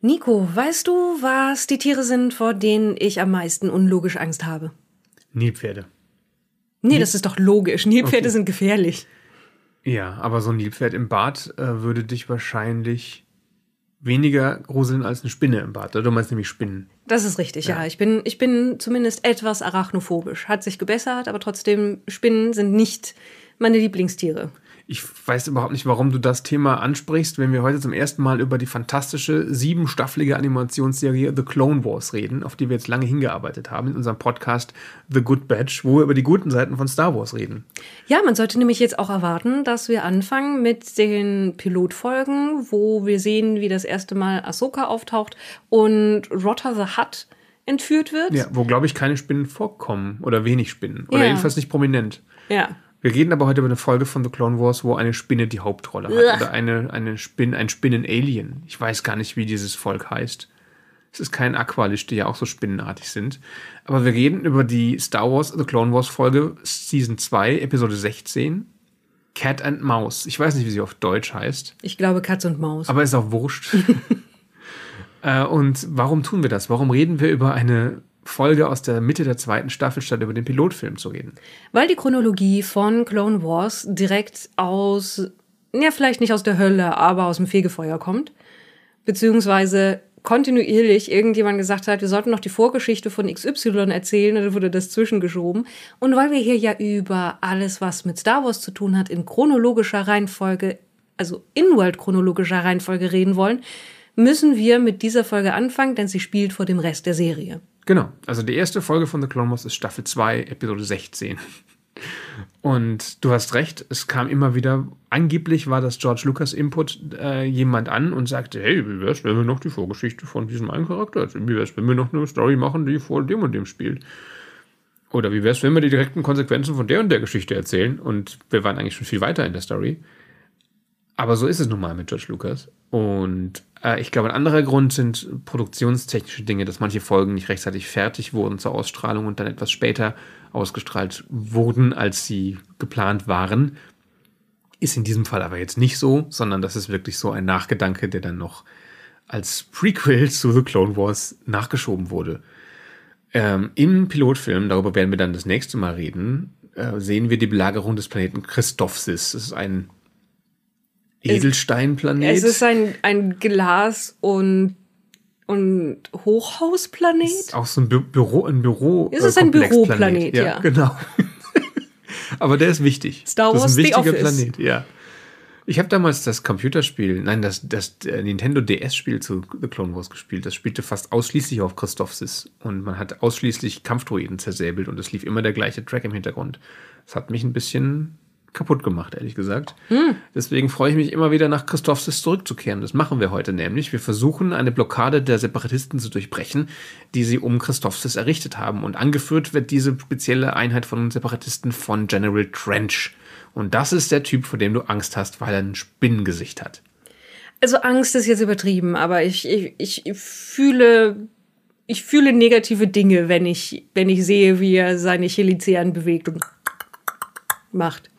Nico, weißt du, was die Tiere sind, vor denen ich am meisten unlogisch Angst habe? Nilpferde. Nee, das ist doch logisch. Nilpferde Okay. sind gefährlich. Ja, aber so ein Nilpferd im Bad äh, würde dich wahrscheinlich weniger gruseln als eine Spinne im Bad. Du meinst nämlich Spinnen. Das ist richtig, ja. Ja. Ich, bin, ich bin zumindest etwas arachnophobisch. Hat sich gebessert, aber trotzdem, Spinnen sind nicht meine Lieblingstiere. Ich weiß überhaupt nicht, warum du das Thema ansprichst, wenn wir heute zum ersten Mal über die fantastische siebenstaffelige Animationsserie The Clone Wars reden, auf die wir jetzt lange hingearbeitet haben in unserem Podcast The Good Batch, wo wir über die guten Seiten von Star Wars reden. Ja, man sollte nämlich jetzt auch erwarten, dass wir anfangen mit den Pilotfolgen, wo wir sehen, wie das erste Mal Ahsoka auftaucht und Rotter the Hutt entführt wird. Ja, wo, glaube ich, keine Spinnen vorkommen oder wenig Spinnen. Oder Ja. jedenfalls nicht prominent. ja. Wir reden aber heute über eine Folge von The Clone Wars, wo eine Spinne die Hauptrolle hat. Oder eine, eine Spin, ein Spinnen-Alien. Ich weiß gar nicht, wie dieses Volk heißt. Es ist kein Aqualisch, die ja auch so spinnenartig sind. Aber wir reden über die Star Wars The Clone Wars Folge Season 2, Episode 16. Cat and Mouse. Ich weiß nicht, wie sie auf Deutsch heißt. Ich glaube Katz und Maus. Aber ist auch wurscht. äh, und warum tun wir das? Warum reden wir über eine Folge aus der Mitte der zweiten Staffel, statt über den Pilotfilm zu reden? Weil die Chronologie von Clone Wars direkt aus, ja, vielleicht nicht aus der Hölle, aber aus dem Fegefeuer kommt. Beziehungsweise kontinuierlich irgendjemand gesagt hat, wir sollten noch die Vorgeschichte von XY erzählen, dann wurde das zwischengeschoben. Und weil wir hier ja über alles, was mit Star Wars zu tun hat, in chronologischer Reihenfolge, also in-world chronologischer Reihenfolge reden wollen, müssen wir mit dieser Folge anfangen, denn sie spielt vor dem Rest der Serie. Genau. Also die erste Folge von The Clone Wars ist Staffel 2, Episode 16. Und du hast recht, es kam immer wieder, angeblich war das George Lucas Input äh, jemand an und sagte, hey, wie wär's, wenn wir noch die Vorgeschichte von diesem einen Charakter erzählen? Wie wär's, wenn wir noch eine Story machen, die vor dem und dem spielt? Oder wie wär's, wenn wir die direkten Konsequenzen von der und der Geschichte erzählen? Und wir waren eigentlich schon viel weiter in der Story. Aber so ist es nun mal mit George Lucas. Und äh, ich glaube, ein anderer Grund sind produktionstechnische Dinge, dass manche Folgen nicht rechtzeitig fertig wurden zur Ausstrahlung und dann etwas später ausgestrahlt wurden, als sie geplant waren. Ist in diesem Fall aber jetzt nicht so, sondern das ist wirklich so ein Nachgedanke, der dann noch als Prequel zu The Clone Wars nachgeschoben wurde. Ähm, Im Pilotfilm, darüber werden wir dann das nächste Mal reden, äh, sehen wir die Belagerung des Planeten Christophsis. Das ist ein Edelsteinplanet. Es ist ein, ein Glas- und, und Hochhausplanet. Ist auch so ein Bü Büro, ein Büro. Es ist ein Komplexplanet. Büroplanet, ja. Genau. Aber der ist wichtig. Star das Wars ist ein wichtiger. Planet, ja. Ich habe damals das Computerspiel, nein, das, das äh, Nintendo DS-Spiel zu The Clone Wars gespielt. Das spielte fast ausschließlich auf Christophsis und man hat ausschließlich Kampfdroiden zersäbelt und es lief immer der gleiche Track im Hintergrund. Das hat mich ein bisschen kaputt gemacht, ehrlich gesagt. Deswegen freue ich mich immer wieder nach Christophsis zurückzukehren. Das machen wir heute nämlich. Wir versuchen eine Blockade der Separatisten zu durchbrechen, die sie um Christophsis errichtet haben. Und angeführt wird diese spezielle Einheit von Separatisten von General Trench. Und das ist der Typ, vor dem du Angst hast, weil er ein Spinnengesicht hat. Also Angst ist jetzt übertrieben, aber ich, ich, ich fühle, ich fühle negative Dinge, wenn ich, wenn ich sehe, wie er seine Chilizean bewegt und macht.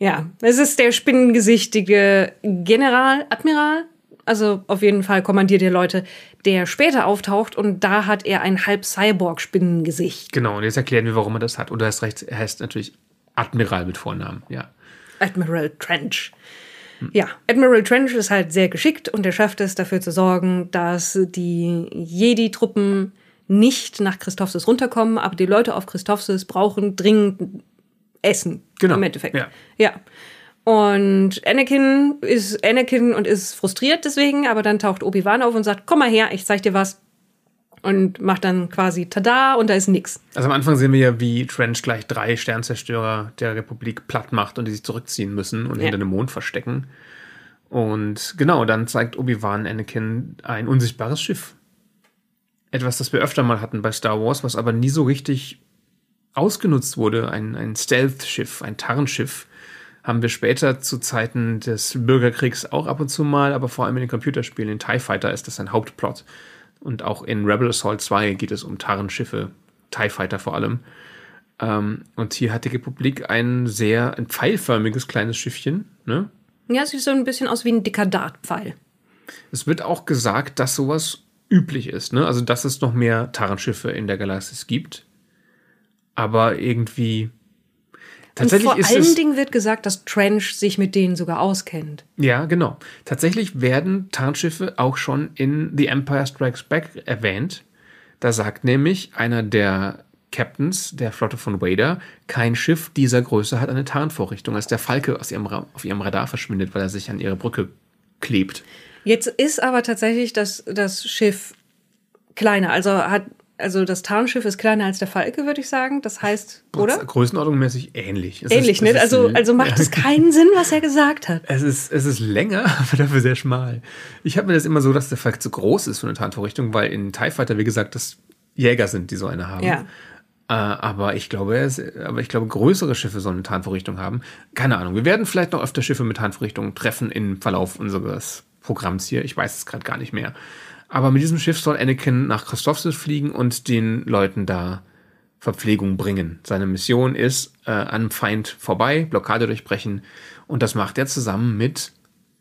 Ja, es ist der spinnengesichtige General, Admiral, also auf jeden Fall kommandiert er Leute, der später auftaucht und da hat er ein halb Cyborg-Spinnengesicht. Genau, und jetzt erklären wir, warum er das hat. Und du hast recht, er heißt natürlich Admiral mit Vornamen, ja. Admiral Trench. Ja, Admiral Trench ist halt sehr geschickt und er schafft es, dafür zu sorgen, dass die Jedi-Truppen nicht nach Christophsis runterkommen, aber die Leute auf Christophsis brauchen dringend Essen. Genau, Im Endeffekt. ja. ja. Und Anakin ist Anakin und ist frustriert deswegen, aber dann taucht Obi-Wan auf und sagt, komm mal her, ich zeig dir was. Und macht dann quasi Tada und da ist nix. Also am Anfang sehen wir ja, wie Trench gleich drei Sternzerstörer der Republik platt macht und die sich zurückziehen müssen und Ja. hinter dem Mond verstecken. Und genau, dann zeigt Obi-Wan Anakin ein unsichtbares Schiff. Etwas, das wir öfter mal hatten bei Star Wars, was aber nie so richtig ausgenutzt wurde. Ein, ein Stealth-Schiff, ein Tarnschiff. Haben wir später zu Zeiten des Bürgerkriegs auch ab und zu mal, aber vor allem in den Computerspielen. In TIE Fighter ist das ein Hauptplot. Und auch in Rebel Assault 2 geht es um Tarnschiffe, TIE Fighter vor allem. Ähm, und hier hat die Republik ein sehr ein pfeilförmiges kleines Schiffchen. Ne? Ja, sieht so ein bisschen aus wie ein dicker Dartpfeil. Es wird auch gesagt, dass sowas üblich ist, ne? Also, dass es noch mehr Tarnschiffe in der Galaxis gibt. Aber irgendwie. Tatsächlich und vor allen Dingen wird gesagt, dass Trench sich mit denen sogar auskennt. Ja, genau. Tatsächlich werden Tarnschiffe auch schon in The Empire Strikes Back erwähnt. Da sagt nämlich einer der Captains der Flotte von Wader, kein Schiff dieser Größe hat eine Tarnvorrichtung, als der Falke aus ihrem, auf ihrem Radar verschwindet, weil er sich an ihre Brücke klebt. Jetzt ist aber tatsächlich das, das Schiff kleiner, also hat also das Tarnschiff ist kleiner als der Falke, würde ich sagen. Das heißt, oder? Größenordnungsmäßig ähnlich. Es ähnlich, ist, ne? Also, also macht es keinen Sinn, was er gesagt hat. Es ist, es ist länger, aber dafür sehr schmal. Ich habe mir das immer so, dass der Falke zu groß ist für eine Tarnvorrichtung, weil in TIE Fighter, wie gesagt, das Jäger sind, die so eine haben. Ja. Äh, aber ich glaube, es, aber ich glaube, größere Schiffe sollen eine Tarnvorrichtung haben. Keine Ahnung. Wir werden vielleicht noch öfter Schiffe mit Tarnvorrichtungen treffen im Verlauf unseres Programms hier. Ich weiß es gerade gar nicht mehr. Aber mit diesem Schiff soll Anakin nach Christophsis fliegen und den Leuten da Verpflegung bringen. Seine Mission ist, äh, an Feind vorbei, Blockade durchbrechen. Und das macht er zusammen mit,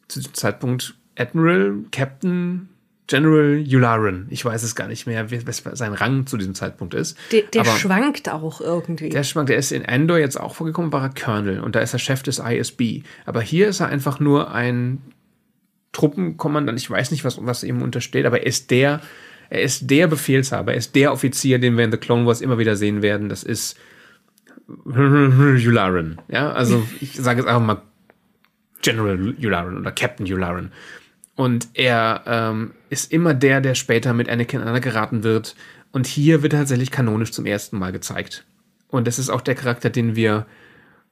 zu diesem Zeitpunkt, Admiral, Captain, General Yularen. Ich weiß es gar nicht mehr, was sein Rang zu diesem Zeitpunkt ist. Der, der schwankt auch irgendwie. Der schwankt. Der ist in Endor jetzt auch vorgekommen, war er Colonel und da ist er Chef des ISB. Aber hier ist er einfach nur ein Truppenkommandant. Ich weiß nicht, was, was ihm untersteht, aber er ist der, er ist der Befehlshaber. Er ist der Offizier, den wir in The Clone Wars immer wieder sehen werden. Das ist Yularen. Ja, also ich sage jetzt einfach mal General Yularen oder Captain Yularen. Und er ähm, ist immer der, der später mit Anakin geraten wird. Und hier wird er tatsächlich kanonisch zum ersten Mal gezeigt. Und das ist auch der Charakter, den wir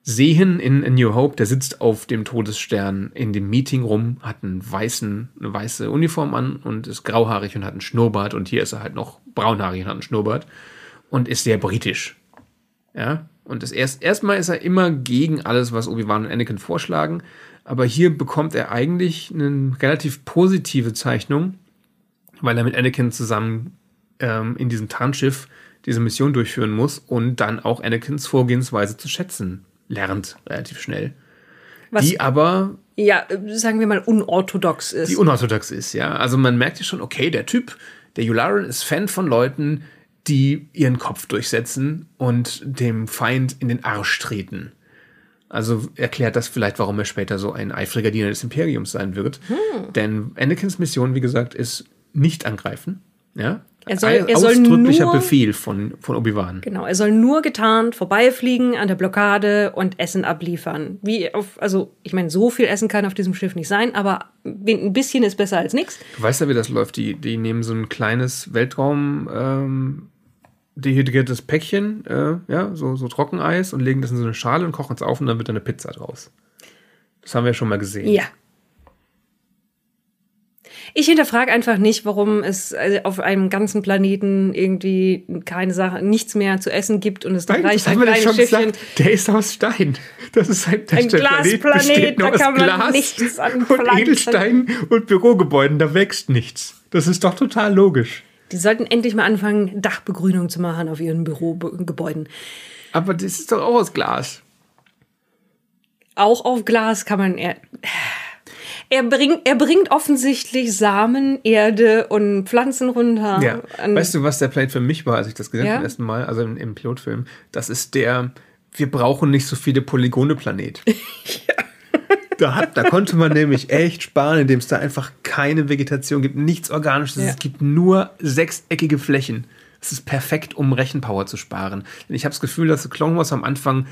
sehen in A New Hope. Der sitzt auf dem Todesstern in dem Meeting rum, hat einen weißen, eine weiße Uniform an und ist grauhaarig und hat einen Schnurrbart. Und hier ist er halt noch braunhaarig und hat einen Schnurrbart und ist sehr britisch. Ja, und das erst, erstmal ist er immer gegen alles, was Obi-Wan und Anakin vorschlagen. Aber hier bekommt er eigentlich eine relativ positive Zeichnung, weil er mit Anakin zusammen ähm, in diesem Tarnschiff diese Mission durchführen muss und dann auch Anakins Vorgehensweise zu schätzen lernt, relativ schnell. Was, die aber. Ja, sagen wir mal, unorthodox ist. Die unorthodox ist, ja. Also man merkt ja schon, okay, der Typ, der Yularen ist Fan von Leuten, die ihren Kopf durchsetzen und dem Feind in den Arsch treten. Also erklärt das vielleicht, warum er später so ein eifriger Diener des Imperiums sein wird. Hm. Denn Anakins Mission, wie gesagt, ist nicht angreifen. Ja? Er soll, er soll ausdrücklicher nur, Befehl von, von Obi-Wan. Genau, er soll nur getarnt vorbeifliegen an der Blockade und Essen abliefern. Wie auf, also ich meine, so viel Essen kann auf diesem Schiff nicht sein, aber ein bisschen ist besser als nichts. Du weißt ja, wie das läuft. Die, die nehmen so ein kleines Weltraum. Ähm, dehydriertes Päckchen, äh, ja, so, so Trockeneis und legen das in so eine Schale und kochen es auf und dann wird da eine Pizza draus. Das haben wir schon mal gesehen. Ja. Ich hinterfrage einfach nicht, warum es also auf einem ganzen Planeten irgendwie keine Sache, nichts mehr zu essen gibt und es da reicht ein kleines Schiffchen. Gesagt, der ist aus Stein. Das ist ein, ein Glasplanet, da kann man Glas nichts an und Edelstein und Bürogebäuden, da wächst nichts. Das ist doch total logisch. Die sollten endlich mal anfangen, Dachbegrünung zu machen auf ihren Bürogebäuden. Aber das ist doch auch aus Glas. Auch auf Glas kann man. Er, bringt, er bringt offensichtlich Samen, Erde und Pflanzen runter. Ja. Weißt du, was der Plan für mich war, als ich das gesehen habe ja? zum ersten Mal, also im, im Pilotfilm? Das ist der, wir brauchen nicht so viele Polygone Planet. ja. Da, hat, da konnte man nämlich echt sparen, indem es da einfach keine Vegetation gibt, nichts Organisches. Ja. Es gibt nur sechseckige Flächen. Es ist perfekt, um Rechenpower zu sparen. Denn ich habe das Gefühl, dass Clone Wars am Anfang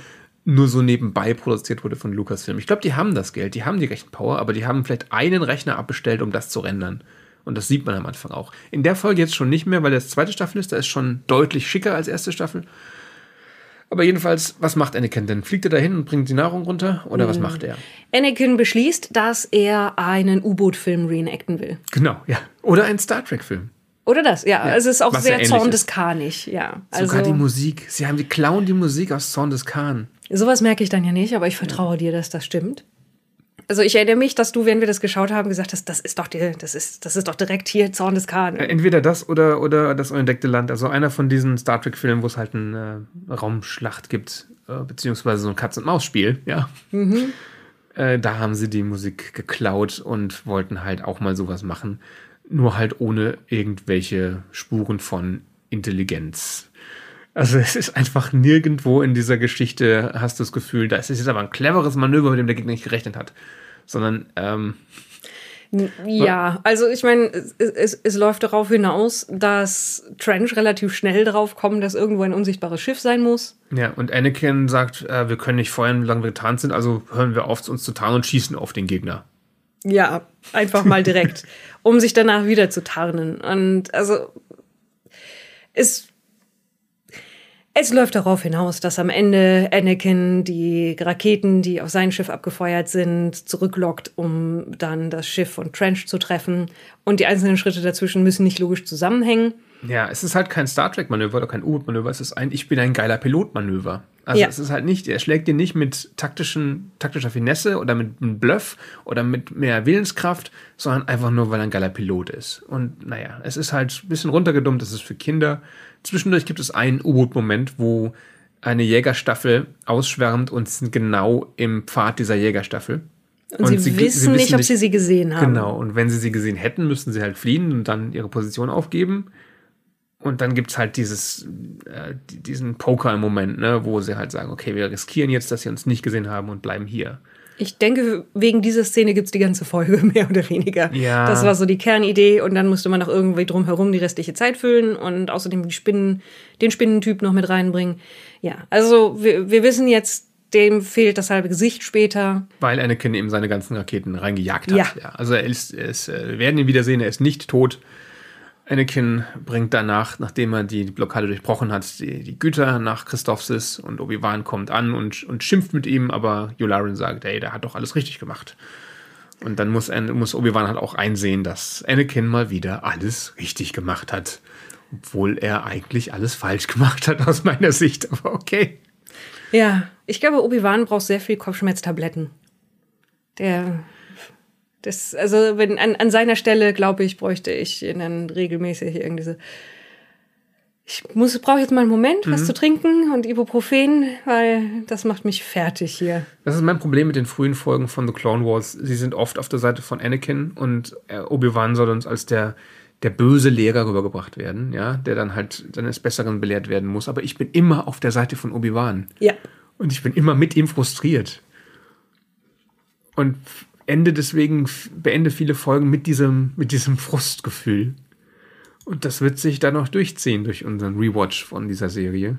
nur so nebenbei produziert wurde von Lucasfilm. Ich glaube, die haben das Geld, die haben die Rechenpower, aber die haben vielleicht einen Rechner abbestellt, um das zu rendern. Und das sieht man am Anfang auch. In der Folge jetzt schon nicht mehr, weil das zweite Staffel ist, da ist schon deutlich schicker als erste Staffel. Aber jedenfalls, was macht Anakin denn? Fliegt er dahin und bringt die Nahrung runter? Oder was hm. macht er? Anakin beschließt, dass er einen U-Boot-Film reenacten will. Genau, ja. Oder einen Star Trek-Film. Oder das, ja. ja. Es ist auch was sehr Zorn des Kahnig, ja. Also, Sogar die Musik. Sie haben die klauen die Musik aus Zorn des Kahn. Sowas merke ich dann ja nicht, aber ich vertraue ja. dir, dass das stimmt. Also ich erinnere mich, dass du, während wir das geschaut haben, gesagt hast, das ist doch die, das ist, das ist doch direkt hier Zorn des Khan. Entweder das oder, oder das unentdeckte Land. Also einer von diesen Star Trek-Filmen, wo es halt eine äh, Raumschlacht gibt, äh, beziehungsweise so ein Katz-und-Maus-Spiel, ja. Mhm. Äh, da haben sie die Musik geklaut und wollten halt auch mal sowas machen. Nur halt ohne irgendwelche Spuren von Intelligenz. Also es ist einfach nirgendwo in dieser Geschichte hast du das Gefühl, das ist jetzt aber ein cleveres Manöver, mit dem der Gegner nicht gerechnet hat. Sondern ähm, ja, also ich meine, es, es, es, läuft darauf hinaus, dass Trench relativ schnell darauf kommt, dass irgendwo ein unsichtbares Schiff sein muss. Ja, und Anakin sagt, äh, wir können nicht feuern, solange wir getarnt sind, also hören wir auf, uns zu tarnen und schießen auf den Gegner. Ja, einfach mal direkt, um sich danach wieder zu tarnen. Und also es es läuft darauf hinaus, dass am Ende Anakin die Raketen, die auf sein Schiff abgefeuert sind, zurücklockt, um dann das Schiff von Trench zu treffen. Und die einzelnen Schritte dazwischen müssen nicht logisch zusammenhängen. Ja, es ist halt kein Star Trek-Manöver oder kein U-Boot-Manöver, es ist ein Ich bin ein geiler Pilot-Manöver. Also ja. es ist halt nicht, er schlägt dir nicht mit taktischen, taktischer Finesse oder mit einem Bluff oder mit mehr Willenskraft, sondern einfach nur, weil er ein geiler Pilot ist. Und naja, es ist halt ein bisschen runtergedummt, es ist für Kinder. Zwischendurch gibt es einen U-Boot-Moment, wo eine Jägerstaffel ausschwärmt und sind genau im Pfad dieser Jägerstaffel. Und, und sie, sie, wissen sie, wissen nicht, ob sie sie gesehen haben. Genau, und wenn sie sie gesehen hätten, müssten sie halt fliehen und dann ihre Position aufgeben. Und dann gibt es halt dieses, äh, diesen Poker im Moment, ne, wo sie halt sagen, okay, wir riskieren jetzt, dass sie uns nicht gesehen haben und bleiben hier. Ich denke, wegen dieser Szene gibt es die ganze Folge, mehr oder weniger. Ja. Das war so die Kernidee und dann musste man noch irgendwie drumherum die restliche Zeit füllen und außerdem die Spinnen, den Spinnentyp noch mit reinbringen. Ja, also wir, wir wissen jetzt, dem fehlt das halbe Gesicht später. Weil Anakin eben seine ganzen Raketen reingejagt hat. Ja. ja. Also er ist, er ist, äh, wir werden ihn wiedersehen, er ist nicht tot. Anakin bringt danach, nachdem er die Blockade durchbrochen hat, die, die Güter nach Christophsis und Obi-Wan kommt an und, und schimpft mit ihm, aber Yularen sagt, ey, der hat doch alles richtig gemacht. Und dann muss, muss Obi-Wan halt auch einsehen, dass Anakin mal wieder alles richtig gemacht hat. Obwohl er eigentlich alles falsch gemacht hat, aus meiner Sicht. Aber okay. Ja, ich glaube, Obi-Wan braucht sehr viel Kopfschmerztabletten. Der das, also wenn an, an seiner Stelle, glaube ich, bräuchte ich dann regelmäßig irgendwie so. Ich muss, brauche jetzt mal einen Moment, was mhm. zu trinken und Ibuprofen, weil das macht mich fertig hier. Das ist mein Problem mit den frühen Folgen von The Clone Wars. Sie sind oft auf der Seite von Anakin und äh, Obi-Wan soll uns als der, der böse Lehrer rübergebracht werden, ja, der dann halt seines Besseren belehrt werden muss. Aber ich bin immer auf der Seite von Obi-Wan. Ja. Und ich bin immer mit ihm frustriert. Und ende deswegen, beende viele Folgen mit diesem, mit diesem Frustgefühl. Und das wird sich dann noch durchziehen durch unseren Rewatch von dieser Serie.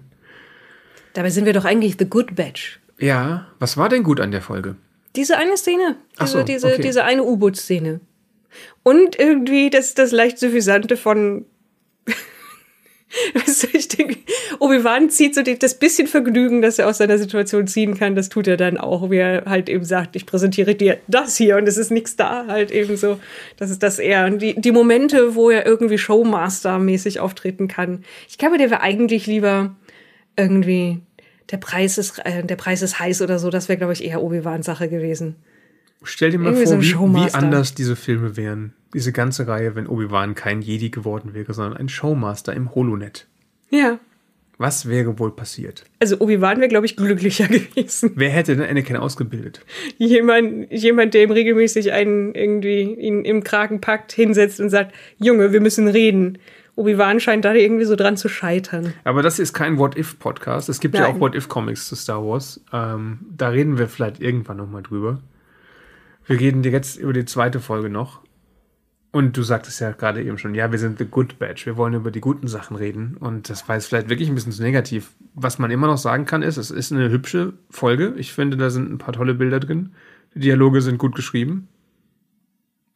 Dabei sind wir doch eigentlich The Good Batch. Ja, was war denn gut an der Folge? Diese eine Szene. Diese, so, diese, okay. diese eine U-Boot-Szene. Und irgendwie das, das leicht suffisante von Weißt du, ich denke, Obi-Wan zieht so das bisschen Vergnügen, das er aus seiner Situation ziehen kann, das tut er dann auch, wie er halt eben sagt, ich präsentiere dir das hier und es ist nichts da, halt eben so. Das ist das eher. Und die, die Momente, wo er irgendwie Showmaster-mäßig auftreten kann. Ich glaube, der wäre eigentlich lieber irgendwie, der Preis ist, äh, der Preis ist heiß oder so. Das wäre, glaube ich, eher Obi-Wans Sache gewesen. Stell dir mal Irgendwie vor, so wie, wie, anders diese Filme wären. Diese ganze Reihe, wenn Obi-Wan kein Jedi geworden wäre, sondern ein Showmaster im Holonet. Ja. Was wäre wohl passiert? Also Obi-Wan wäre, glaube ich, glücklicher gewesen. Wer hätte denn Anakin ausgebildet? Jemand, jemand, der ihm regelmäßig einen irgendwie ihn im Kragen packt, hinsetzt und sagt, Junge, wir müssen reden. Obi-Wan scheint da irgendwie so dran zu scheitern. Aber das ist kein What-If-Podcast. Es gibt Nein. ja auch What-If-Comics zu Star Wars. Ähm, da reden wir vielleicht irgendwann nochmal drüber. Wir reden dir jetzt über die zweite Folge noch. Und du sagtest ja gerade eben schon, ja, wir sind The Good Batch. Wir wollen über die guten Sachen reden. Und das war jetzt vielleicht wirklich ein bisschen zu negativ. Was man immer noch sagen kann, ist, es ist eine hübsche Folge. Ich finde, da sind ein paar tolle Bilder drin. Die Dialoge sind gut geschrieben.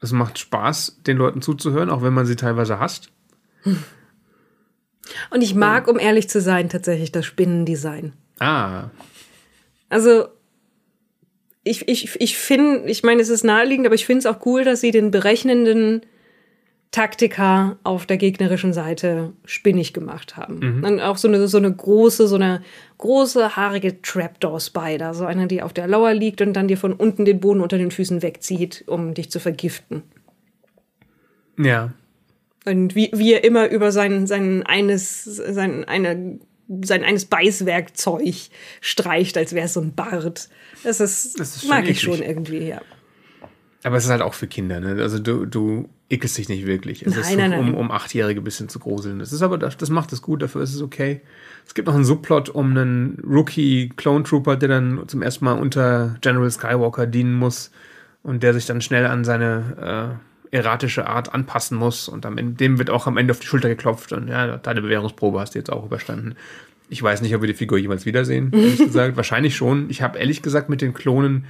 Es macht Spaß, den Leuten zuzuhören, auch wenn man sie teilweise hasst. Und ich mag, um ehrlich zu sein, tatsächlich das Spinnendesign. Ah. Also, ich, ich, ich finde, ich meine, es ist naheliegend, aber ich finde es auch cool, dass sie den berechnenden Taktiker auf der gegnerischen Seite spinnig gemacht haben. Mhm. Und auch so eine, so eine große, so eine große, haarige Trapdoor-Spider. So eine, die auf der Lauer liegt und dann dir von unten den Boden unter den Füßen wegzieht, um dich zu vergiften. Ja. Und wie, wie er immer über sein, sein eines, sein, eine sein eines Beißwerkzeug streicht, als wäre es so ein Bart. Das ist, Das ist mag ich eklig. schon irgendwie, ja. Aber es ist halt auch für Kinder, ne? Also du, du ekelst dich nicht wirklich. Es Nein, ist nein, nein. um, um Achtjährige ein bisschen zu gruseln. Das ist aber, das, das macht es gut, dafür ist es okay. Es gibt noch einen Subplot um einen Rookie Clone Trooper, der dann zum ersten Mal unter General Skywalker dienen muss und der sich dann schnell an seine äh, erratische Art anpassen muss und am Ende, dem wird auch am Ende auf die Schulter geklopft und ja, deine Bewährungsprobe hast du jetzt auch überstanden. Ich weiß nicht, ob wir die Figur jemals wiedersehen, ehrlich gesagt. Wahrscheinlich schon. Ich habe ehrlich gesagt mit den Klonen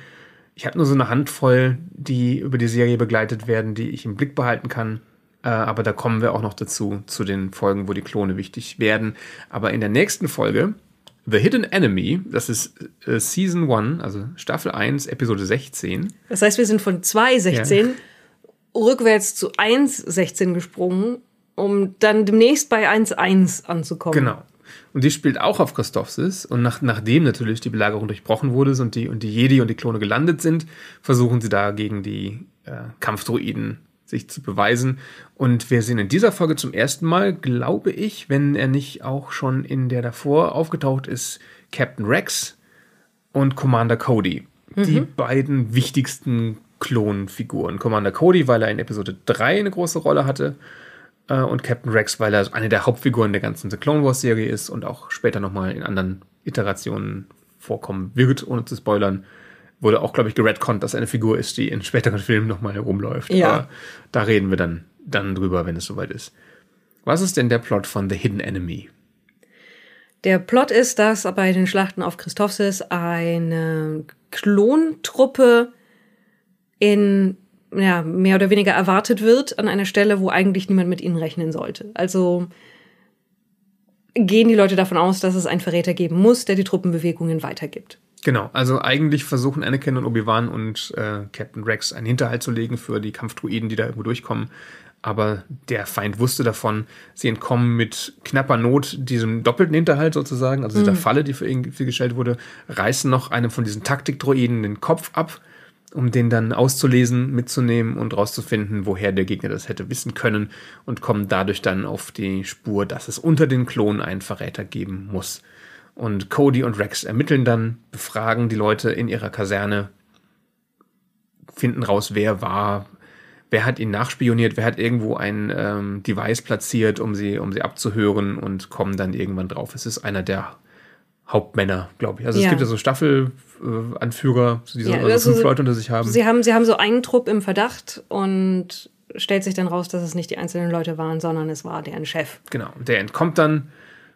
ich habe nur so eine Handvoll, die über die Serie begleitet werden, die ich im Blick behalten kann. Äh, aber da kommen wir auch noch dazu, zu den Folgen, wo die Klone wichtig werden. Aber in der nächsten Folge, The Hidden Enemy, das ist äh, Season 1, also Staffel 1, Episode 16. Das heißt, wir sind von 2,16 rückwärts zu 1,16 gesprungen, um dann demnächst bei 1,1 anzukommen. Genau. Und die spielt auch auf Christophsis. Und nach, nachdem natürlich die Belagerung durchbrochen wurde und die, und die Jedi und die Klone gelandet sind, versuchen sie da gegen die äh, Kampfdruiden sich zu beweisen. Und wir sehen in dieser Folge zum ersten Mal, glaube ich, wenn er nicht auch schon in der davor aufgetaucht ist, Captain Rex und Commander Cody. Die beiden wichtigsten Klonfiguren. Commander Cody, weil er in Episode 3 eine große Rolle hatte äh, und Captain Rex, weil er eine der Hauptfiguren der ganzen The Clone Wars Serie ist und auch später nochmal in anderen Iterationen vorkommen wird, ohne zu spoilern. Wurde auch, glaube ich, geredconnt, dass er eine Figur ist, die in späteren Filmen nochmal herumläuft. Ja. Aber da reden wir dann, dann drüber, wenn es soweit ist. Was ist denn der Plot von The Hidden Enemy? Der Plot ist, dass bei den Schlachten auf Christophsis eine Klontruppe in ja, mehr oder weniger erwartet wird an einer Stelle, wo eigentlich niemand mit ihnen rechnen sollte. Also gehen die Leute davon aus, dass es einen Verräter geben muss, der die Truppenbewegungen weitergibt. Genau, also eigentlich versuchen Anakin und Obi-Wan und äh, Captain Rex einen Hinterhalt zu legen für die Kampfdruiden, die da irgendwo durchkommen. Aber der Feind wusste davon. Sie entkommen mit knapper Not diesem doppelten Hinterhalt sozusagen, also dieser Falle, die für ihn für gestellt wurde, reißen noch einem von diesen Taktikdroiden den Kopf ab, um den dann auszulesen, mitzunehmen und rauszufinden, woher der Gegner das hätte wissen können und kommen dadurch dann auf die Spur, dass es unter den Klonen einen Verräter geben muss. Und Cody und Rex ermitteln dann, befragen die Leute in ihrer Kaserne, finden raus, wer war, wer hat ihn nachspioniert, wer hat irgendwo ein ähm, Device platziert, um sie, um sie abzuhören und kommen dann irgendwann drauf. Es ist einer der Hauptmänner, glaube ich. Also es Ja. gibt ja so Staffelanführer, äh, die so Ja, also fünf Leute unter sich haben. Sie haben, sie haben so einen Trupp im Verdacht und stellt sich dann raus, dass es nicht die einzelnen Leute waren, sondern es war deren Chef. Genau. Der entkommt dann,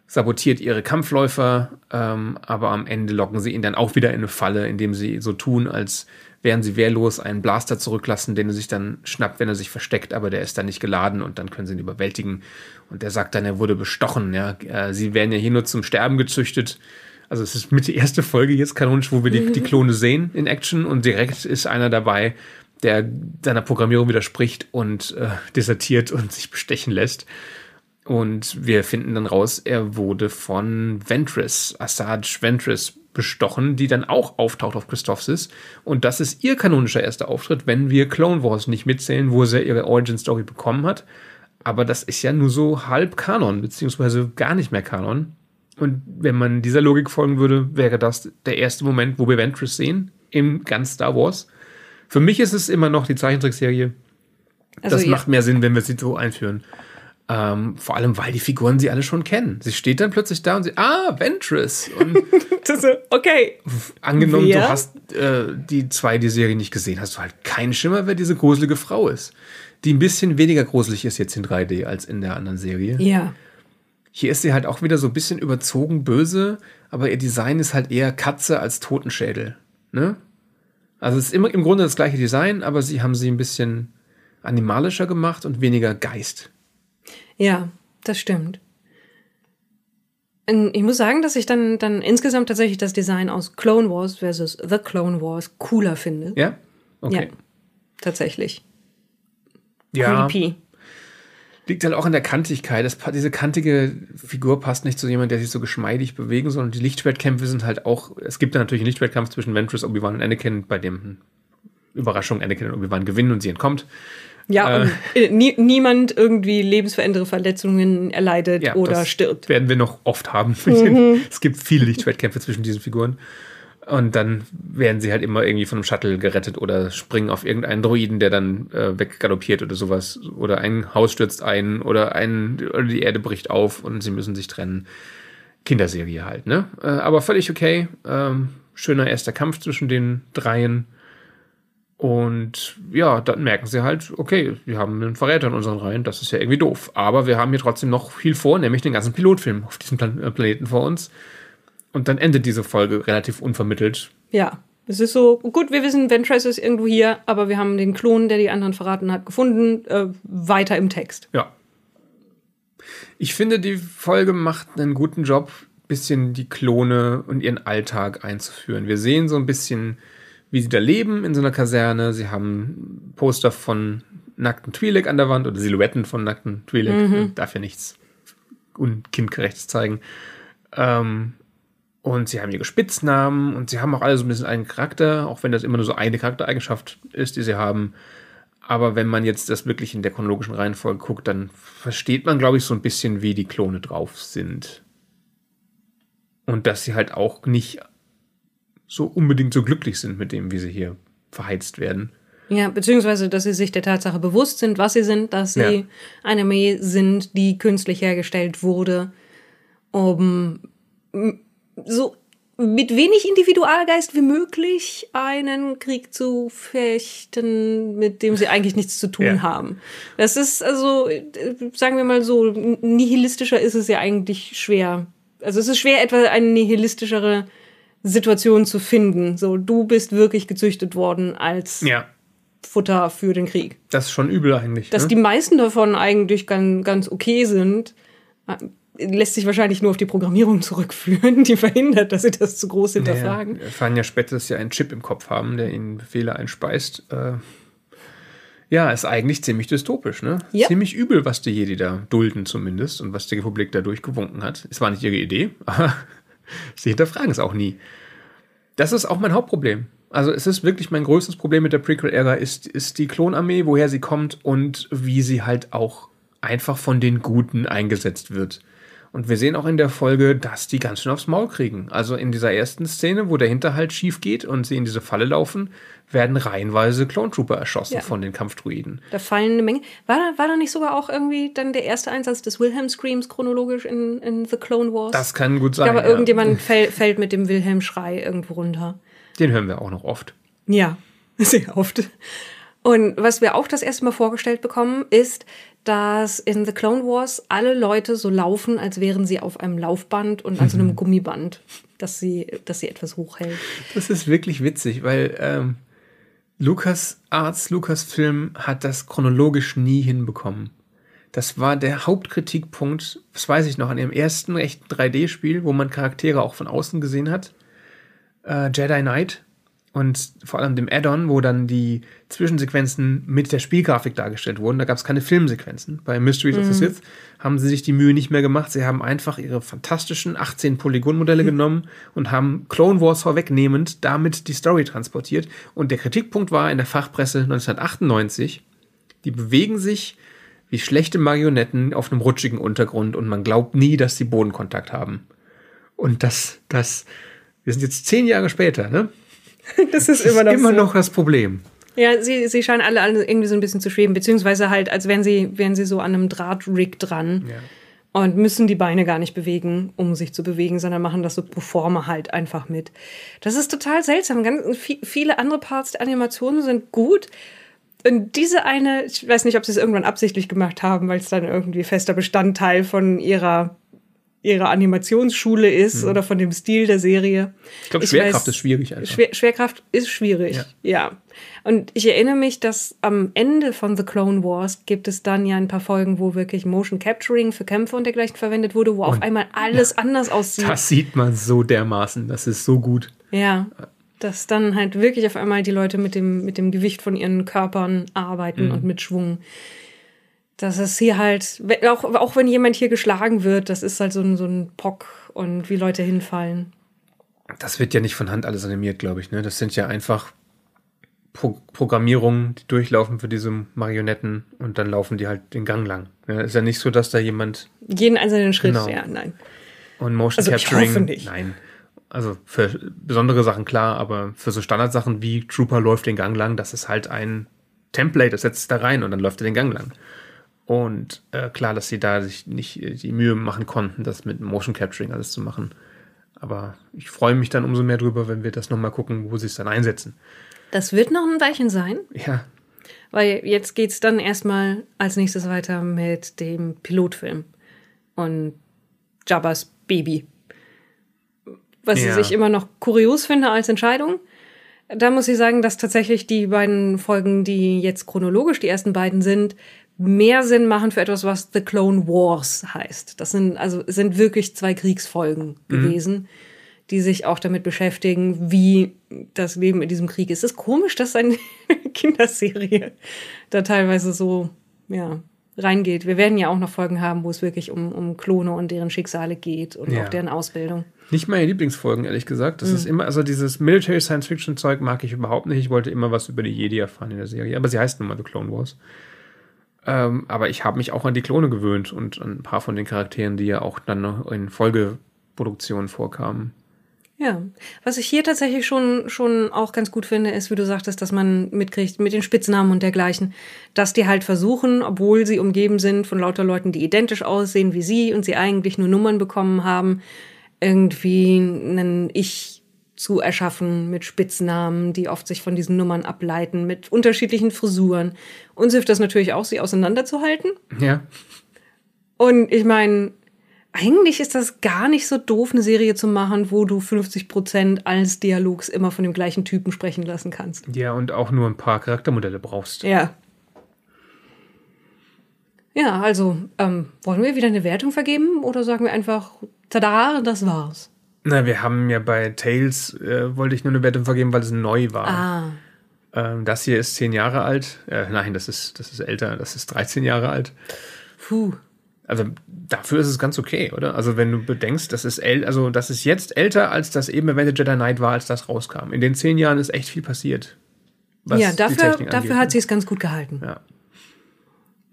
sabotiert ihre Kampfläufer, ähm, aber am Ende locken sie ihn dann auch wieder in eine Falle, indem sie so tun, als wären sie wehrlos, einen Blaster zurücklassen, den er sich dann schnappt, wenn er sich versteckt, aber der ist dann nicht geladen und dann können sie ihn überwältigen. Und der sagt dann, er wurde bestochen. Ja, Äh, sie werden ja hier nur zum Sterben gezüchtet. Also es ist mit die erste Folge jetzt kanonisch, wo wir die, die Klone sehen in Action und direkt ist einer dabei, der seiner Programmierung widerspricht und äh, desertiert und sich bestechen lässt. Und wir finden dann raus, er wurde von Ventress, Asajj Ventress bestochen, die dann auch auftaucht auf Christophsis. Und das ist ihr kanonischer erster Auftritt, wenn wir Clone Wars nicht mitzählen, wo sie ihre Origin Story bekommen hat. Aber das ist ja nur so halb Kanon, beziehungsweise gar nicht mehr Kanon. Und wenn man dieser Logik folgen würde, wäre das der erste Moment, wo wir Ventress sehen, im ganz Star Wars. Für mich ist es immer noch die Zeichentrickserie. Also das macht mehr Sinn, wenn wir sie so einführen. Ähm, vor allem, weil die Figuren sie alle schon kennen. Sie steht dann plötzlich da und sie, ah, Ventress. Und okay. angenommen, Wer? du hast äh, die zwei die Serie nicht gesehen, hast du halt keinen Schimmer, wer diese gruselige Frau ist. Die ein bisschen weniger gruselig ist jetzt in 3D als in der anderen Serie. Ja. Hier ist sie halt auch wieder so ein bisschen überzogen böse, aber ihr Design ist halt eher Katze als Totenschädel. Ne? Also es ist immer im Grunde das gleiche Design, aber sie haben sie ein bisschen animalischer gemacht und weniger Geist. Ja, das stimmt. Ich muss sagen, dass ich dann, dann insgesamt tatsächlich das Design aus Clone Wars versus The Clone Wars cooler finde. Ja? Okay. Ja, tatsächlich. Ja, Creepy. liegt halt auch an der Kantigkeit. Das, diese kantige Figur passt nicht zu jemandem, der sich so geschmeidig bewegen soll. Und die Lichtschwertkämpfe sind halt auch, es gibt da natürlich einen Lichtschwertkampf zwischen Ventress, Obi-Wan und Anakin, bei dem Überraschung Anakin und Obi-Wan gewinnen und sie entkommt. Ja, und äh, nie, niemand irgendwie lebensverändernde Verletzungen erleidet Ja, oder das stirbt. Werden wir noch oft haben. Mhm. es gibt viele Lichtschwertkämpfe zwischen diesen Figuren. Und dann werden sie halt immer irgendwie von einem Shuttle gerettet oder springen auf irgendeinen Droiden, der dann äh, weggaloppiert oder sowas. Oder ein Haus stürzt ein oder, ein, oder die Erde bricht auf und sie müssen sich trennen. Kinderserie halt, ne? Äh, aber völlig okay. Ähm, schöner erster Kampf zwischen den dreien. Und ja, dann merken sie halt, okay, wir haben einen Verräter in unseren Reihen, das ist ja irgendwie doof. Aber wir haben hier trotzdem noch viel vor, nämlich den ganzen Pilotfilm auf diesem Plan äh, Planeten vor uns. Und dann endet diese Folge relativ unvermittelt. Ja. Es ist so, gut, wir wissen, Ventress ist irgendwo hier, aber wir haben den Klon, der die anderen verraten hat, gefunden, äh, weiter im Text. Ja. Ich finde, die Folge macht einen guten Job, bisschen die Klone und ihren Alltag einzuführen. Wir sehen so ein bisschen, wie sie da leben in so einer Kaserne. Sie haben Poster von nackten Twi'lek an der Wand oder Silhouetten von nackten Twi'lek. Man Darf ja nichts unkindgerechtes zeigen. Ähm, und sie haben ihre Spitznamen und sie haben auch alle so ein bisschen einen Charakter, auch wenn das immer nur so eine Charaktereigenschaft ist, die sie haben. Aber wenn man jetzt das wirklich in der chronologischen Reihenfolge guckt, dann versteht man, glaube ich, so ein bisschen, wie die Klone drauf sind. Und dass sie halt auch nicht so unbedingt so glücklich sind mit dem, wie sie hier verheizt werden. Ja, beziehungsweise, dass sie sich der Tatsache bewusst sind, was sie sind, dass sie Ja. eine Armee sind, die künstlich hergestellt wurde, um so mit wenig Individualgeist wie möglich einen Krieg zu fechten, mit dem sie eigentlich nichts zu tun Ja. haben. Das ist also, sagen wir mal so, nihilistischer ist es ja eigentlich schwer. Also es ist schwer, etwa eine nihilistischere Situation zu finden. So, du bist wirklich gezüchtet worden als Ja. Futter für den Krieg. Das ist schon übel eigentlich. Dass ne? die meisten davon eigentlich ganz, ganz okay sind, äh, lässt sich wahrscheinlich nur auf die Programmierung zurückführen, die verhindert, dass sie das zu groß hinterfragen. Ja, wir erfahren ja später, dass sie einen Chip im Kopf haben, der ihnen Befehle einspeist. Äh, ja, ist eigentlich ziemlich dystopisch, ne? Ja. Ziemlich übel, was die Jedi da dulden zumindest und was die Republik dadurch gewunken hat. Es war nicht ihre Idee, aber sie hinterfragen es auch nie. Das ist auch mein Hauptproblem. Also es ist wirklich mein größtes Problem mit der Prequel-Ära, ist, ist die Klonarmee, woher sie kommt und wie sie halt auch einfach von den Guten eingesetzt wird. Und wir sehen auch in der Folge, dass die ganz schön aufs Maul kriegen. Also in dieser ersten Szene, wo der Hinterhalt schief geht und sie in diese Falle laufen, werden reihenweise Clone Trooper erschossen Ja. von den Kampfdruiden. Da fallen eine Menge. War da, war da nicht sogar auch irgendwie dann der erste Einsatz des Wilhelm Screams chronologisch in, in The Clone Wars? Das kann gut sein. glaube, ja. irgendjemand fäll, fällt mit dem Wilhelm-Schrei irgendwo runter. Den hören wir auch noch oft. Ja, sehr oft. Und was wir auch das erste Mal vorgestellt bekommen, ist, dass in The Clone Wars alle Leute so laufen, als wären sie auf einem Laufband und an so einem Gummiband, dass sie, dass sie etwas hochhält. Das ist wirklich witzig, weil ähm, Lucas Arts, Lucas Film hat das chronologisch nie hinbekommen. Das war der Hauptkritikpunkt, das weiß ich noch, an ihrem ersten echten 3D-Spiel, wo man Charaktere auch von außen gesehen hat. Äh, Jedi Knight und vor allem dem Add-on, wo dann die Zwischensequenzen mit der Spielgrafik dargestellt wurden. Da gab es keine Filmsequenzen. Bei Mysteries of the Sith haben sie sich die Mühe nicht mehr gemacht. Sie haben einfach ihre fantastischen 18 Polygon-Modelle genommen und haben Clone Wars vorwegnehmend damit die Story transportiert. Und der Kritikpunkt war in der Fachpresse 1998, die bewegen sich wie schlechte Marionetten auf einem rutschigen Untergrund und man glaubt nie, dass sie Bodenkontakt haben. Und das, das, wir sind jetzt zehn Jahre später, ne? Das ist Das ist immer so. noch das Problem. Ja, sie, sie scheinen alle, alle irgendwie so ein bisschen zu schweben, beziehungsweise halt, als wären sie, wären sie so an einem Drahtrig dran Ja. und müssen die Beine gar nicht bewegen, um sich zu bewegen, sondern machen das so pro forma halt einfach mit. Das ist total seltsam. Ganz, vi- viele andere Parts der Animation sind gut. Und diese eine, ich weiß nicht, ob sie es irgendwann absichtlich gemacht haben, weil es dann irgendwie fester Bestandteil von ihrer, ihrer Animationsschule ist oder von dem Stil der Serie. Ich glaube, Schwerkraft weiß- ist schwierig einfach. Schwer, Schwerkraft ist schwierig, Ja. ja. Und ich erinnere mich, dass am Ende von The Clone Wars gibt es dann ja ein paar Folgen, wo wirklich Motion Capturing für Kämpfe und dergleichen verwendet wurde, wo auf einmal alles anders aussieht. das sieht man so dermaßen. Das ist so gut. Ja. Dass dann halt wirklich auf einmal die Leute mit dem, mit dem Gewicht von ihren Körpern arbeiten und mit Schwung. Das ist hier halt, auch, auch wenn jemand hier geschlagen wird, das ist halt so ein, so ein Pock und wie Leute hinfallen. Das wird ja nicht von Hand alles animiert, glaube ich. Ne? Das sind ja einfach Pro Programmierungen, die durchlaufen für diese Marionetten und dann laufen die halt den Gang lang. Ja, ist ja nicht so, dass da jemand. Jeden einzelnen Schritt, genau. ja, nein. Und Motion also Capturing. Ich hoffe nicht. Nein. Also für besondere Sachen klar, aber für so Standardsachen wie Trooper läuft den Gang lang, das ist halt ein Template, das setzt da rein und dann läuft er den Gang lang. Und äh, klar, dass sie da sich nicht äh, die Mühe machen konnten, das mit Motion Capturing alles zu machen. Aber ich freue mich dann umso mehr drüber, wenn wir das nochmal gucken, wo sie es dann einsetzen. Das wird noch ein Weilchen sein. Ja. Weil jetzt geht es dann erstmal als nächstes weiter mit dem Pilotfilm und Jabba's Baby. Was ja. ich immer noch kurios finde als Entscheidung. Da muss ich sagen, dass tatsächlich die beiden Folgen, die jetzt chronologisch die ersten beiden sind, mehr Sinn machen für etwas, was The Clone Wars heißt. Das sind also sind wirklich zwei Kriegsfolgen mhm. gewesen, die sich auch damit beschäftigen, wie das Leben in diesem Krieg ist. Es ist komisch, dass eine Kinderserie da teilweise so ja reingeht. Wir werden ja auch noch Folgen haben, wo es wirklich um, um Klone und deren Schicksale geht und ja. auch deren Ausbildung. Nicht meine Lieblingsfolgen, ehrlich gesagt. Das mhm. ist immer, also dieses Military Science Fiction Zeug mag ich überhaupt nicht. Ich wollte immer was über die Jedi erfahren in der Serie. Aber sie heißt nun mal The Clone Wars. Ähm, aber ich habe mich auch an die Klone gewöhnt und an ein paar von den Charakteren, die ja auch dann noch in Folgeproduktionen vorkamen. Ja, was ich hier tatsächlich schon, schon auch ganz gut finde, ist, wie du sagtest, dass man mitkriegt mit den Spitznamen und dergleichen, dass die halt versuchen, obwohl sie umgeben sind von lauter Leuten, die identisch aussehen wie sie und sie eigentlich nur Nummern bekommen haben, irgendwie einen Ich zu erschaffen mit Spitznamen, die oft sich von diesen Nummern ableiten, mit unterschiedlichen Frisuren. Uns hilft das natürlich auch, sie auseinanderzuhalten. Ja. Und ich meine, eigentlich ist das gar nicht so doof, eine Serie zu machen, wo du 50 Prozent alles Dialogs immer von dem gleichen Typen sprechen lassen kannst. Ja, und auch nur ein paar Charaktermodelle brauchst. Ja. Ja, also, ähm, wollen wir wieder eine Wertung vergeben oder sagen wir einfach, tada, das war's? Na, wir haben ja bei Tales, äh, wollte ich nur eine Wertung vergeben, weil es neu war. Ah. Ähm, das hier ist zehn Jahre alt. Äh, nein, das ist, das ist älter, das ist 13 Jahre alt. Puh. Also dafür ist es ganz okay, oder? Also wenn du bedenkst, das ist äl also das ist jetzt älter, als das eben Avenged Jedi Knight war, als das rauskam. In den zehn Jahren ist echt viel passiert. ja, dafür, dafür hat sie es ganz gut gehalten. Ja.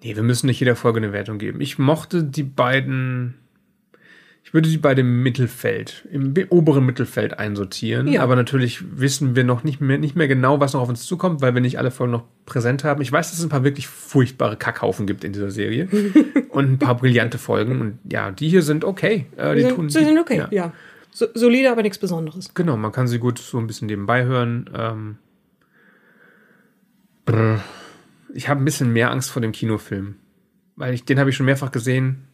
Nee, wir müssen nicht jeder Folge eine Wertung geben. Ich mochte die beiden ich würde die bei dem Mittelfeld, im oberen Mittelfeld einsortieren. Ja. Aber natürlich wissen wir noch nicht mehr, nicht mehr genau, was noch auf uns zukommt, weil wir nicht alle Folgen noch präsent haben. Ich weiß, dass es ein paar wirklich furchtbare Kackhaufen gibt in dieser Serie. und ein paar brillante Folgen. Und ja, die hier sind okay. Äh, die, sind, tun, die sind okay, ja. ja. So, solide, aber nichts Besonderes. Genau, man kann sie gut so ein bisschen nebenbei hören. Ähm, ich habe ein bisschen mehr Angst vor dem Kinofilm. Weil ich, den habe ich schon mehrfach gesehen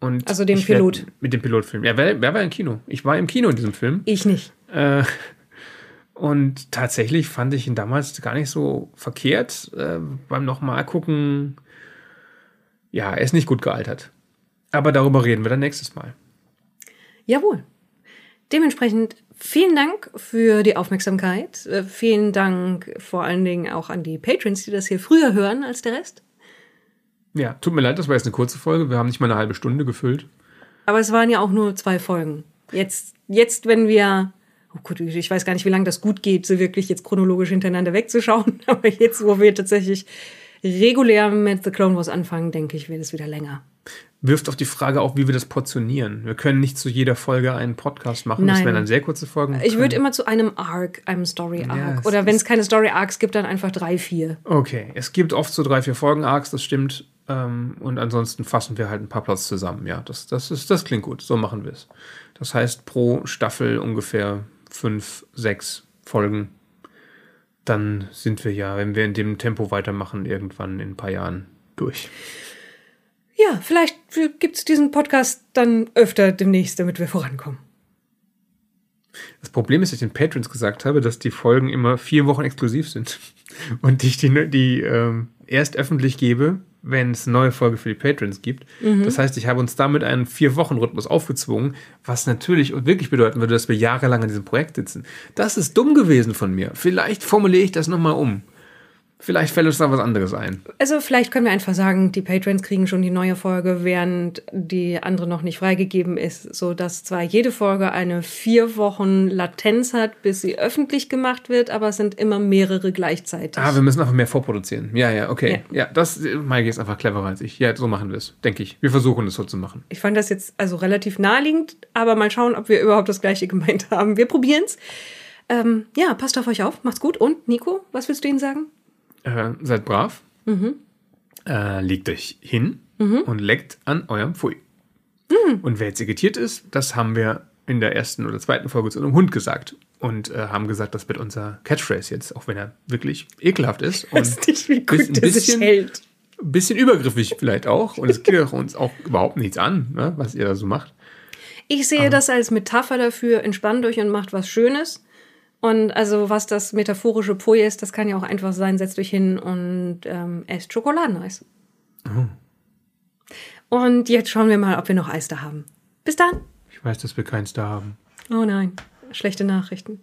und also dem Pilot. Werd, mit dem Pilotfilm. Ja, wer, wer war im Kino? Ich war im Kino in diesem Film. Ich nicht. Äh, und tatsächlich fand ich ihn damals gar nicht so verkehrt. Äh, beim nochmal gucken, ja, er ist nicht gut gealtert. Aber darüber reden wir dann nächstes Mal. Jawohl. Dementsprechend vielen Dank für die Aufmerksamkeit. Äh, vielen Dank vor allen Dingen auch an die Patrons, die das hier früher hören als der Rest. Ja, tut mir leid, das war jetzt eine kurze Folge. Wir haben nicht mal eine halbe Stunde gefüllt. Aber es waren ja auch nur zwei Folgen. Jetzt, jetzt wenn wir, oh gut, ich weiß gar nicht, wie lange das gut geht, so wirklich jetzt chronologisch hintereinander wegzuschauen. Aber jetzt, wo wir tatsächlich regulär mit The Clone Wars anfangen, denke ich, wird es wieder länger. Wirft auf die Frage auch, wie wir das portionieren. Wir können nicht zu jeder Folge einen Podcast machen. Nein. Das wären dann sehr kurze Folgen. Ich würde immer zu einem Arc, einem Story-Arc. Ja, Oder wenn es keine Story-Arcs gibt, dann einfach drei, vier. Okay, es gibt oft so drei, vier Folgen-Arcs, das stimmt. Ähm, und ansonsten fassen wir halt ein paar Plots zusammen. Ja, das, das, ist, das klingt gut. So machen wir es. Das heißt, pro Staffel ungefähr fünf, sechs Folgen. Dann sind wir ja, wenn wir in dem Tempo weitermachen, irgendwann in ein paar Jahren durch. Ja, vielleicht gibt es diesen Podcast dann öfter demnächst, damit wir vorankommen. Das Problem ist, dass ich den Patrons gesagt habe, dass die Folgen immer vier Wochen exklusiv sind. Und ich die, die ähm, erst öffentlich gebe, wenn es eine neue Folge für die Patrons gibt. Mhm. Das heißt, ich habe uns damit einen Vier-Wochen-Rhythmus aufgezwungen, was natürlich und wirklich bedeuten würde, dass wir jahrelang an diesem Projekt sitzen. Das ist dumm gewesen von mir. Vielleicht formuliere ich das nochmal um. Vielleicht fällt uns da was anderes ein. Also vielleicht können wir einfach sagen, die Patrons kriegen schon die neue Folge, während die andere noch nicht freigegeben ist, so dass zwar jede Folge eine vier Wochen Latenz hat, bis sie öffentlich gemacht wird, aber es sind immer mehrere gleichzeitig. Ah, wir müssen einfach mehr vorproduzieren. Ja, ja, okay. Ja, ja das, Maike ist einfach cleverer als ich. Ja, so machen wir es, denke ich. Wir versuchen es so zu machen. Ich fand das jetzt also relativ naheliegend, aber mal schauen, ob wir überhaupt das Gleiche gemeint haben. Wir probieren es. Ähm, ja, passt auf euch auf, macht's gut. Und Nico, was willst du ihnen sagen? Äh, seid brav, mhm. äh, legt euch hin mhm. und leckt an eurem Pfui. Mhm. Und wer jetzt irritiert ist, das haben wir in der ersten oder zweiten Folge zu einem Hund gesagt. Und äh, haben gesagt, das wird unser Catchphrase jetzt, auch wenn er wirklich ekelhaft ist. Und weiß nicht, wie gut ein bisschen, hält. bisschen übergriffig vielleicht auch. Und es geht uns auch überhaupt nichts an, ne, was ihr da so macht. Ich sehe Aber das als Metapher dafür, entspannt euch und macht was Schönes. Und also was das metaphorische Pui ist, das kann ja auch einfach sein, setzt euch hin und ähm, esst Schokoladeneis. Oh. Und jetzt schauen wir mal, ob wir noch Eis da haben. Bis dann. Ich weiß, dass wir keins da haben. Oh nein, schlechte Nachrichten.